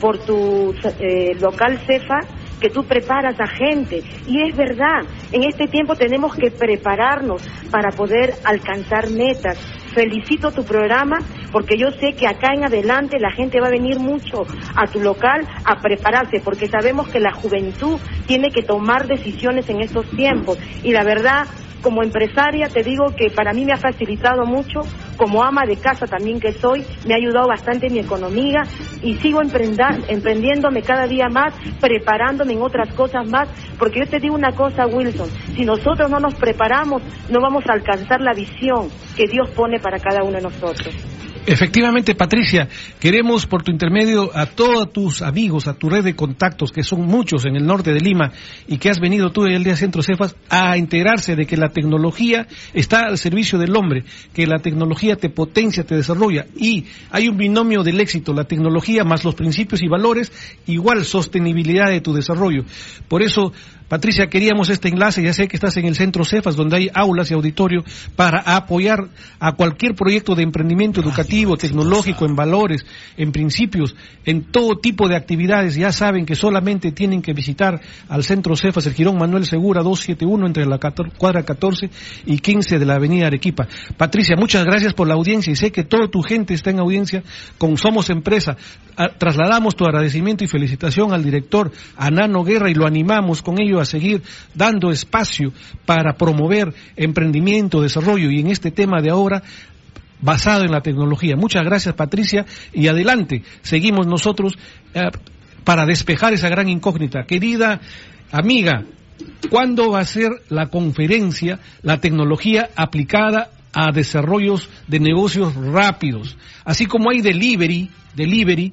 [SPEAKER 8] por tu eh, local CEFA, que tú preparas a gente. Y es verdad, en este tiempo tenemos que prepararnos para poder alcanzar metas. Felicito tu programa porque yo sé que acá en adelante la gente va a venir mucho a tu local a prepararse porque sabemos que la juventud tiene que tomar decisiones en estos tiempos. Y la verdad, como empresaria te digo que para mí me ha facilitado mucho, como ama de casa también que soy, me ha ayudado bastante en mi economía y sigo emprendiéndome cada día más, preparándome en otras cosas más, porque yo te digo una cosa, Wilson, si nosotros no nos preparamos, no vamos a alcanzar la visión que Dios pone para cada uno de nosotros.
[SPEAKER 2] Efectivamente, Patricia, queremos por tu intermedio a todos tus amigos, a tu red de contactos, que son muchos en el norte de Lima, y que has venido tú el día Centro Cefas, a enterarse de que la tecnología está al servicio del hombre, que la tecnología te potencia, te desarrolla, y hay un binomio del éxito, la tecnología más los principios y valores, igual sostenibilidad de tu desarrollo. Por eso, Patricia, queríamos este enlace, ya sé que estás en el centro Cefas, donde hay aulas y auditorio, para apoyar a cualquier proyecto de emprendimiento educativo, tecnológico, en valores, en principios, en todo tipo de actividades. Ya saben que solamente tienen que visitar al centro Cefas, el Girón Manuel Segura, 271, entre la cuadra 14 y 15 de la avenida Arequipa. Patricia, muchas gracias por la audiencia y sé que toda tu gente está en audiencia con Somos Empresa. Trasladamos tu agradecimiento y felicitación al director Anano Guerra y lo animamos con ello a seguir dando espacio para promover emprendimiento, desarrollo y en este tema de ahora basado en la tecnología. Muchas gracias Patricia y adelante, seguimos nosotros eh, para despejar esa gran incógnita. Querida amiga, ¿cuándo va a ser la conferencia, la tecnología aplicada a desarrollos de negocios rápidos? Así como hay delivery, delivery,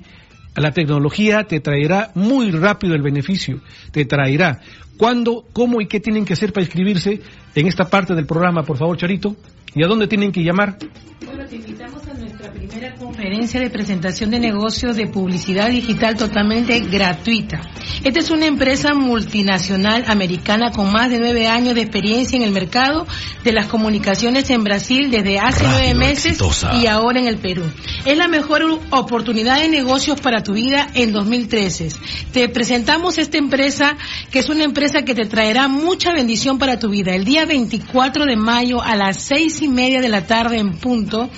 [SPEAKER 2] la tecnología te traerá muy rápido el beneficio, te traerá. ¿Cuándo, cómo y qué tienen que hacer para inscribirse en esta parte del programa, por favor, Charito? ¿Y a dónde tienen que llamar?
[SPEAKER 3] Bueno, te invitamos a primera conferencia de presentación de negocios de publicidad digital totalmente gratuita. Esta es una empresa multinacional americana con más de nueve años de experiencia en el mercado de las comunicaciones en Brasil desde hace nueve meses y ahora en el Perú. Es la mejor oportunidad de negocios para tu vida en 2013. Te presentamos esta empresa que es una empresa que te traerá mucha bendición para tu vida. El día 24 de mayo a las seis y media de la tarde en punto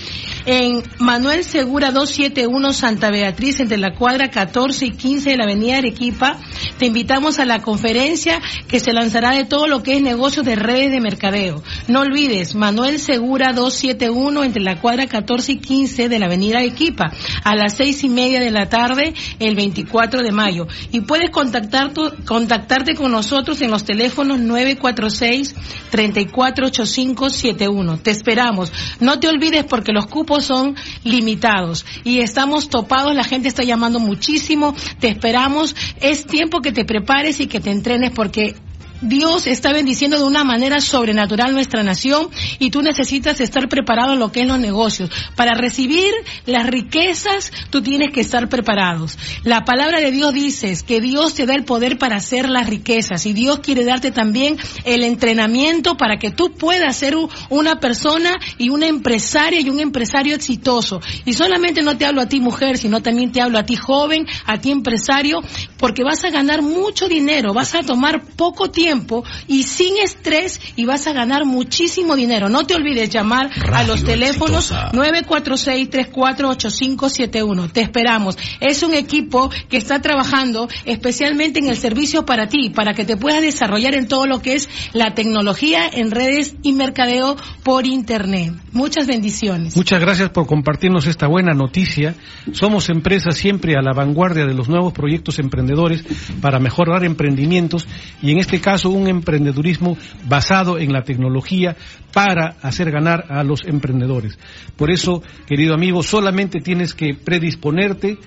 [SPEAKER 3] en Manuel Segura 271 Santa Beatriz entre la cuadra 14 y 15 de la avenida Arequipa. Te invitamos a la conferencia que se lanzará de todo lo que es negocio de redes de mercadeo. No olvides, Manuel Segura 271 entre la cuadra 14 y 15 de la avenida Arequipa a las seis y media de la tarde el 24 de mayo. Y puedes contactar contactarte con nosotros en los teléfonos 946 348571. Te esperamos. No te olvides porque los cupos son limitados. Y estamos topados, la gente está llamando muchísimo, te esperamos, es tiempo que te prepares y que te entrenes porque Dios está bendiciendo de una manera sobrenatural nuestra nación y tú necesitas estar preparado en lo que es los negocios. Para recibir las riquezas, tú tienes que estar preparados. La palabra de Dios dice que Dios te da el poder para hacer las riquezas y Dios quiere darte también el entrenamiento para que tú puedas ser una persona y una empresaria y un empresario exitoso. Y solamente no te hablo a ti mujer, sino también te hablo a ti joven, a ti empresario, porque vas a ganar mucho dinero, vas a tomar poco tiempo y sin estrés y vas a ganar muchísimo dinero. No te olvides llamar a los teléfonos 946-348571. Te esperamos. Es un equipo que está trabajando especialmente en el servicio para ti, para que te puedas desarrollar en todo lo que es la tecnología en redes y mercadeo por Internet. Muchas bendiciones.
[SPEAKER 2] Muchas gracias por compartirnos esta buena noticia. Somos empresas siempre a la vanguardia de los nuevos proyectos emprendedores para mejorar emprendimientos y en este caso un emprendedurismo basado en la tecnología para hacer ganar a los emprendedores. Por eso, querido amigo, solamente tienes que predisponerte,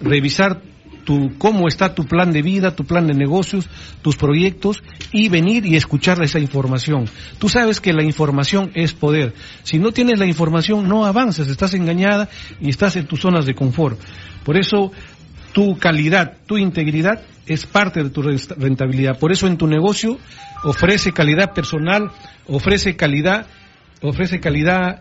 [SPEAKER 2] revisar tu, cómo está tu plan de vida, tu plan de negocios, tus proyectos y venir y escuchar esa información. Tú sabes que la información es poder. Si no tienes la información, no avanzas, estás engañada y estás en tus zonas de confort. Por eso, tu calidad, tu integridad es parte de tu rentabilidad. Por eso en tu negocio ofrece calidad personal, ofrece calidad, ofrece calidad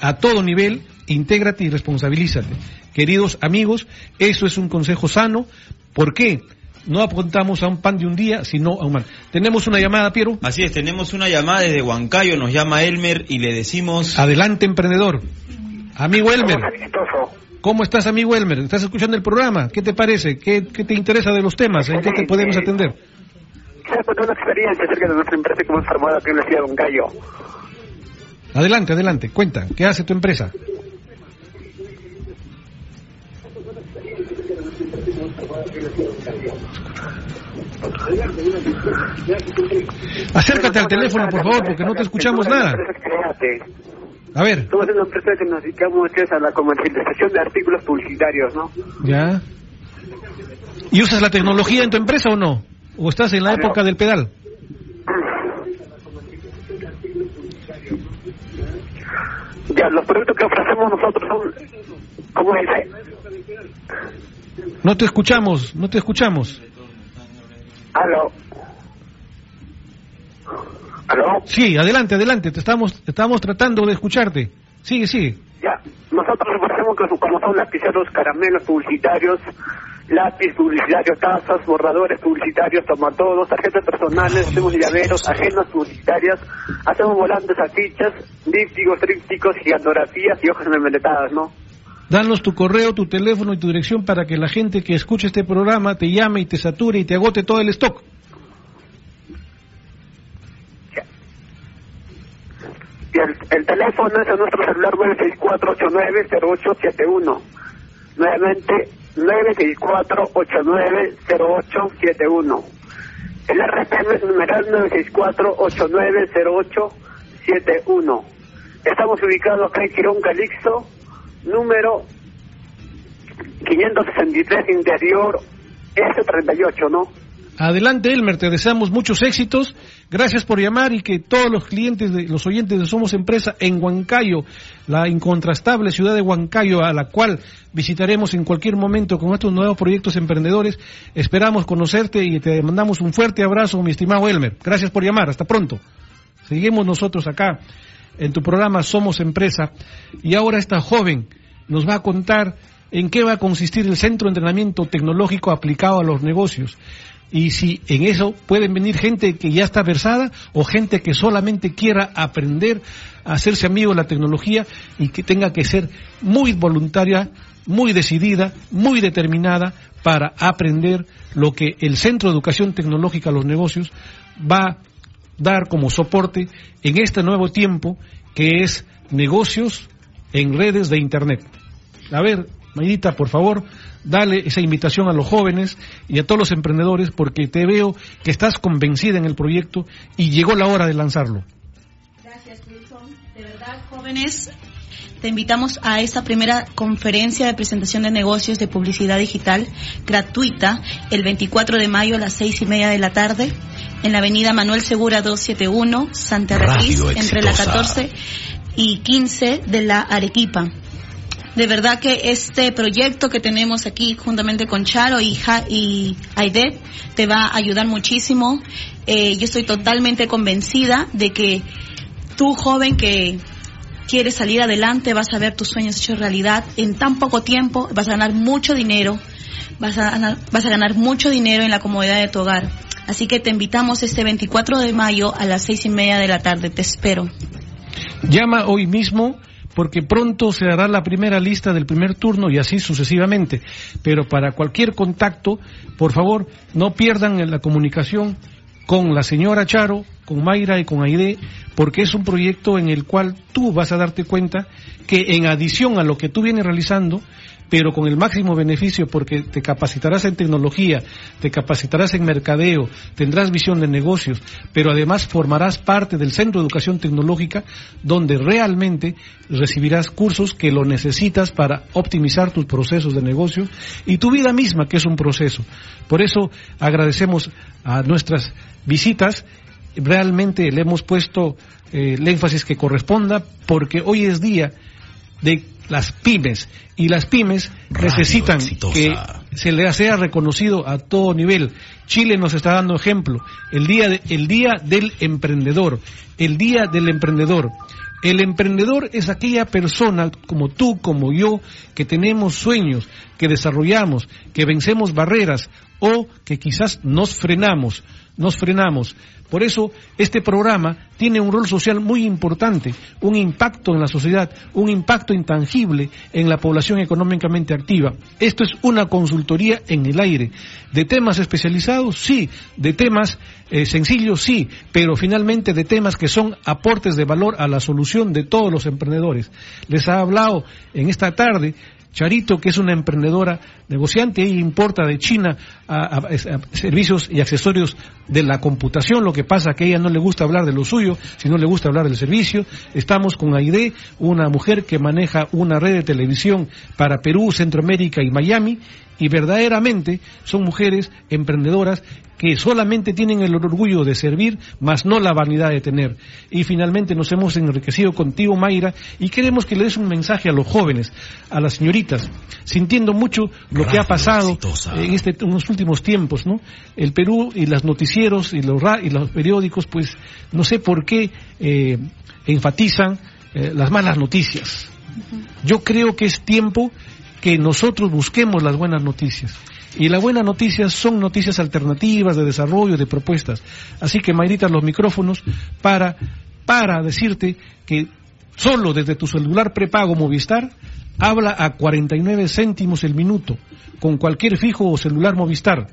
[SPEAKER 2] a todo nivel, intégrate y responsabilízate. Queridos amigos, eso es un consejo sano. ¿Por qué? No apuntamos a un pan de un día, sino a un mal. ¿Tenemos una llamada, Piero?
[SPEAKER 5] Así es, tenemos una llamada desde Huancayo, nos llama Elmer y le decimos...
[SPEAKER 2] Adelante, emprendedor. Amigo Elmer. ¿Cómo estás, amigo Elmer? ¿Estás escuchando el programa? ¿Qué te parece? ¿Qué, te interesa de los temas? ¿En qué te podemos atender?
[SPEAKER 9] una experiencia acerca de nuestra empresa que hemos formado aquí en la ciudad de Huancayo.
[SPEAKER 2] Adelante, adelante, cuenta, ¿qué hace tu empresa? Acércate al teléfono, por favor, porque no te escuchamos nada. A ver.
[SPEAKER 9] Somos una empresa que nos dedicamos a la comercialización de artículos publicitarios, ¿no?
[SPEAKER 2] Ya. ¿Y usas la tecnología en tu empresa o no? ¿O estás en la época del pedal?
[SPEAKER 9] Ya, los productos que ofrecemos nosotros son, ¿cómo dice?
[SPEAKER 2] No te escuchamos, no te escuchamos.
[SPEAKER 9] ¿Aló? ¿Aló?
[SPEAKER 2] Sí, adelante, adelante, te estamos, estamos tratando de escucharte. Sigue, sigue.
[SPEAKER 9] Ya, nosotros ofrecemos como son lapiceros, caramelos publicitarios, lápiz publicitario, tazas, borradores publicitarios, tomatodos, tarjetas personales, hacemos llaveros, agendas publicitarias, hacemos volantes, afichas, dípticos, trípticos, gigantografías y hojas membretadas, ¿no?
[SPEAKER 2] Danos tu correo, tu teléfono y tu dirección para que la gente que escuche este programa te llame y te sature y te agote todo el stock.
[SPEAKER 9] El, el teléfono es a nuestro celular 964-890871. Nuevamente, 964-890871. El RPM es numeral 964-890871. Estamos ubicados acá en Quirón Calixto, número 563 interior S38, ¿no?
[SPEAKER 2] Adelante, Elmer, te deseamos muchos éxitos. Gracias por llamar y que todos los clientes, de, los oyentes de Somos Empresa en Huancayo, la incontrastable ciudad de Huancayo, a la cual visitaremos en cualquier momento con estos nuevos proyectos emprendedores, esperamos conocerte y te mandamos un fuerte abrazo, mi estimado Elmer. Gracias por llamar. Hasta pronto. Seguimos nosotros acá en tu programa Somos Empresa y ahora esta joven nos va a contar en qué va a consistir el centro de entrenamiento tecnológico aplicado a los negocios y si en eso pueden venir gente que ya está versada o gente que solamente quiera aprender a hacerse amigo de la tecnología y que tenga que ser muy voluntaria, muy decidida, muy determinada para aprender lo que el Centro de Educación Tecnológica a los Negocios va a dar como soporte en este nuevo tiempo que es negocios en redes de Internet. A ver, Mayrita, por favor, dale esa invitación a los jóvenes y a todos los emprendedores porque te veo que estás convencida en el proyecto y llegó la hora de lanzarlo.
[SPEAKER 4] Gracias, Wilson. De verdad, jóvenes, te invitamos a esta primera conferencia de presentación de negocios de publicidad digital gratuita el 24 de mayo a las seis y media de la tarde en la avenida Manuel Segura 271, Santa Raquís, entre la 14 y 15 de la Arequipa. De verdad que este proyecto que tenemos aquí juntamente con Charo y, y Aide te va a ayudar muchísimo. Eh, yo estoy totalmente convencida de que tú joven que quieres salir adelante vas a ver tus sueños hechos realidad en tan poco tiempo, vas a ganar mucho dinero, vas a ganar, vas a ganar mucho dinero en la comodidad de tu hogar. Así que te invitamos este 24 de mayo a las seis y media de la tarde. Te espero.
[SPEAKER 2] Llama hoy mismo porque pronto se hará la primera lista del primer turno y así sucesivamente. Pero para cualquier contacto, por favor, no pierdan la comunicación con la señora Charo, con Mayra y con Aide, porque es un proyecto en el cual tú vas a darte cuenta que en adición a lo que tú vienes realizando, pero con el máximo beneficio porque te capacitarás en tecnología, te capacitarás en mercadeo, tendrás visión de negocios, pero además formarás parte del Centro de Educación Tecnológica donde realmente recibirás cursos que lo necesitas para optimizar tus procesos de negocio y tu vida misma, que es un proceso. Por eso agradecemos a nuestras visitas realmente le hemos puesto eh, el énfasis que corresponda porque hoy es día de las pymes y las pymes necesitan que se les sea reconocido a todo nivel. Chile nos está dando ejemplo. El día, de, el día del emprendedor, el día del emprendedor. El emprendedor es aquella persona como tú, como yo, que tenemos sueños, que desarrollamos, que vencemos barreras o que quizás nos frenamos, nos frenamos. Por eso este programa tiene un rol social muy importante, un impacto en la sociedad, un impacto intangible en la población económicamente activa. Esto es una consultoría en el aire. De temas especializados, sí. De temas eh, sencillos, sí. Pero finalmente de temas que son aportes de valor a la solución de todos los emprendedores. Les ha hablado en esta tarde Charito, que es una emprendedora negociante, ella importa de China servicios y accesorios de la computación, lo que pasa que a ella no le gusta hablar de lo suyo, sino le gusta hablar del servicio. Estamos con Aide, una mujer que maneja una red de televisión para Perú, Centroamérica y Miami, y verdaderamente son mujeres emprendedoras que solamente tienen el orgullo de servir, mas no la vanidad de tener. Y finalmente nos hemos enriquecido contigo, Mayra, y queremos que le des un mensaje a los jóvenes, a las señoritas, sintiendo mucho lo que ha pasado en, este, los últimos tiempos, ¿no? El Perú y los noticieros y los, y los periódicos, pues no sé por qué eh, enfatizan eh, las malas noticias. Yo creo que es tiempo que nosotros busquemos las buenas noticias. Y la buena noticia son noticias alternativas de desarrollo, de propuestas. Así que, Mayrita, los micrófonos para, para decirte que solo desde tu celular prepago Movistar habla a 49 céntimos el minuto con cualquier fijo o celular Movistar.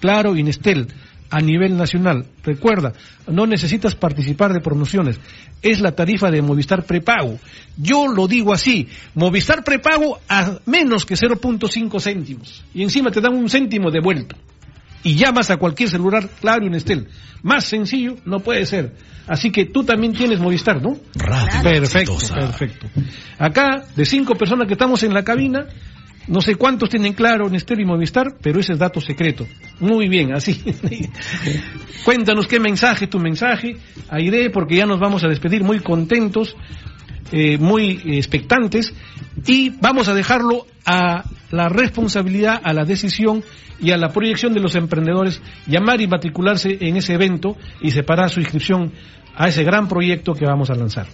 [SPEAKER 2] Claro, Inestel a nivel nacional. Recuerda, no necesitas participar de promociones. Es la tarifa de Movistar prepago. Yo lo digo así, Movistar prepago a menos que 0.5 céntimos. Y encima te dan un céntimo de vuelta. Y llamas a cualquier celular, claro, Nestel. Más sencillo no puede ser. Así que tú también tienes Movistar, ¿no? perfecto, perfecto. Acá, de cinco personas que estamos en la cabina, no sé cuántos tienen claro Nestor y Movistar, pero ese es dato secreto. Muy bien, así. Cuéntanos qué mensaje, tu mensaje, Aire, porque ya nos vamos a despedir muy contentos, eh, muy expectantes, y vamos a dejarlo a la responsabilidad, a la decisión y a la proyección de los emprendedores, llamar y matricularse en ese evento y separar su inscripción a ese gran proyecto que vamos a lanzar.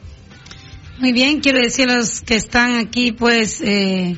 [SPEAKER 6] Muy bien, quiero decir a los que están aquí, pues, eh,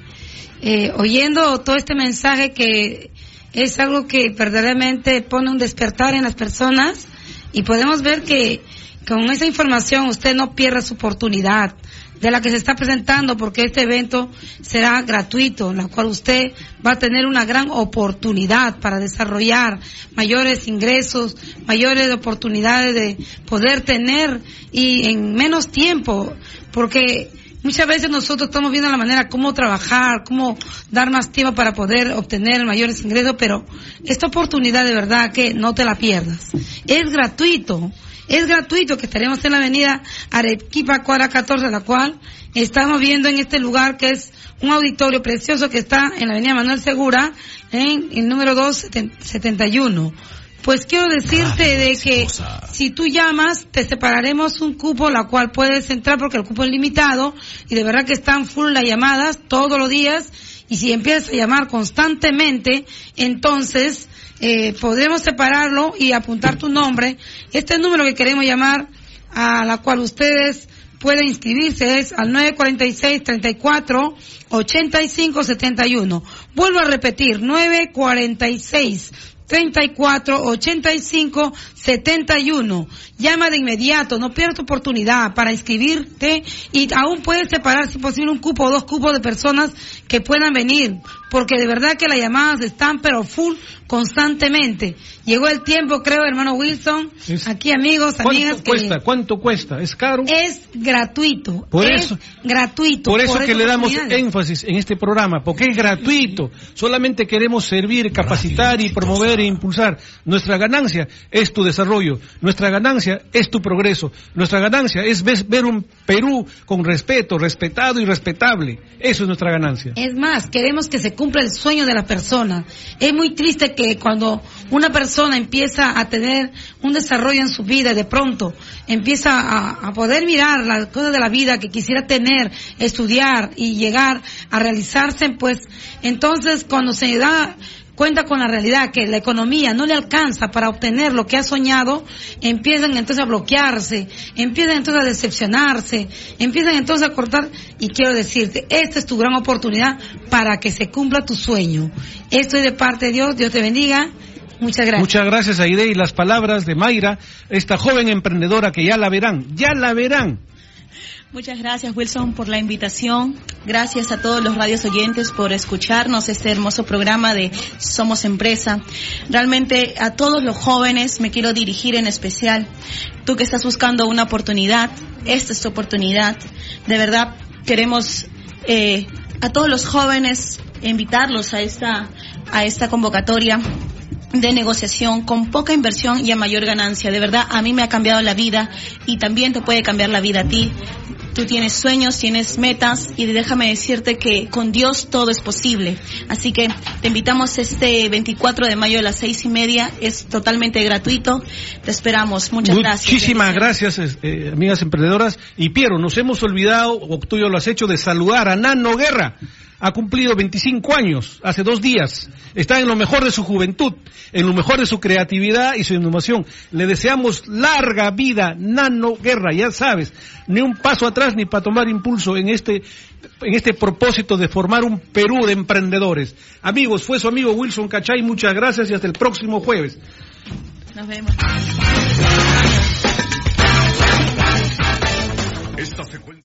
[SPEAKER 6] eh, oyendo todo este mensaje que es algo que verdaderamente pone un despertar en las personas y podemos ver que con esa información usted no pierda su oportunidad de la que se está presentando porque este evento será gratuito, en la cual usted va a tener una gran oportunidad para desarrollar mayores ingresos, mayores oportunidades de poder tener y en menos tiempo, porque Muchas veces nosotros estamos viendo la manera cómo trabajar, cómo dar más tiempo para poder obtener mayores ingresos, pero esta oportunidad de verdad que no te la pierdas. Es gratuito. Es gratuito que estaremos en la avenida Arequipa Cuadra 14, la cual estamos viendo en este lugar que es un auditorio precioso que está en la avenida Manuel Segura, en el número 271. Pues quiero decirte de que si tú llamas, te separaremos un cupo, la cual puedes entrar porque el cupo es limitado y de verdad que están full las llamadas todos los días y si empiezas a llamar constantemente, entonces eh, podremos separarlo y apuntar tu nombre. Este número que queremos llamar, a la cual ustedes pueden inscribirse es al 946 34 85 71. Vuelvo a repetir, 946 34 85 71. Llama de inmediato, no pierdas tu oportunidad para inscribirte y aún puedes separar, si posible, un cupo o dos cupos de personas que puedan venir porque de verdad que las llamadas están pero full constantemente. Llegó el tiempo, creo, hermano Wilson. Aquí, amigos, amigas.
[SPEAKER 2] ¿Cuánto cuesta? ¿Cuánto cuesta? ¿Es caro?
[SPEAKER 6] Es gratuito.
[SPEAKER 2] Por
[SPEAKER 6] es
[SPEAKER 2] eso,
[SPEAKER 6] gratuito.
[SPEAKER 2] Por eso que le damos énfasis en este programa, porque es gratuito. Solamente queremos servir, capacitar y promover e impulsar. Nuestra ganancia es tu desarrollo. Nuestra ganancia es tu progreso. Nuestra ganancia es ver un Perú con respeto, respetado y respetable. Eso es nuestra ganancia.
[SPEAKER 6] Es más, queremos que se cumpla el sueño de la persona. Es muy triste que cuando una persona empieza a tener un desarrollo en su vida de pronto empieza a, a poder mirar las cosas de la vida que quisiera tener, estudiar y llegar a realizarse, pues entonces cuando se da cuenta con la realidad que la economía no le alcanza para obtener lo que ha soñado, empiezan entonces a bloquearse, empiezan entonces a decepcionarse, empiezan entonces a cortar y quiero decirte, esta es tu gran oportunidad para que se cumpla tu sueño. Esto es de parte de Dios, Dios te bendiga. Muchas gracias.
[SPEAKER 2] Muchas gracias, Aide, y las palabras de Mayra, esta joven emprendedora que ya la verán, ya la verán.
[SPEAKER 4] Muchas gracias Wilson por la invitación. Gracias a todos los radios oyentes por escucharnos este hermoso programa de Somos Empresa. Realmente a todos los jóvenes me quiero dirigir en especial. Tú que estás buscando una oportunidad, esta es tu oportunidad. De verdad queremos eh, a todos los jóvenes invitarlos a esta a esta convocatoria de negociación con poca inversión y a mayor ganancia. De verdad, a mí me ha cambiado la vida y también te puede cambiar la vida a ti. Tú tienes sueños, tienes metas y déjame decirte que con Dios todo es posible. Así que te invitamos este 24 de mayo a las seis y media. Es totalmente gratuito. Te esperamos. Muchas gracias.
[SPEAKER 2] Muchísimas gracias, eh, amigas emprendedoras. Y Piero, nos hemos olvidado, o tú lo has hecho, de saludar a Nano Guerra ha cumplido 25 años, hace dos días. Está en lo mejor de su juventud, en lo mejor de su creatividad y su innovación. Le deseamos larga vida, nano guerra, ya sabes, ni un paso atrás ni para tomar impulso en este, en este propósito de formar un Perú de emprendedores. Amigos, fue su amigo Wilson Cachay, muchas gracias y hasta el próximo jueves.
[SPEAKER 4] Nos vemos.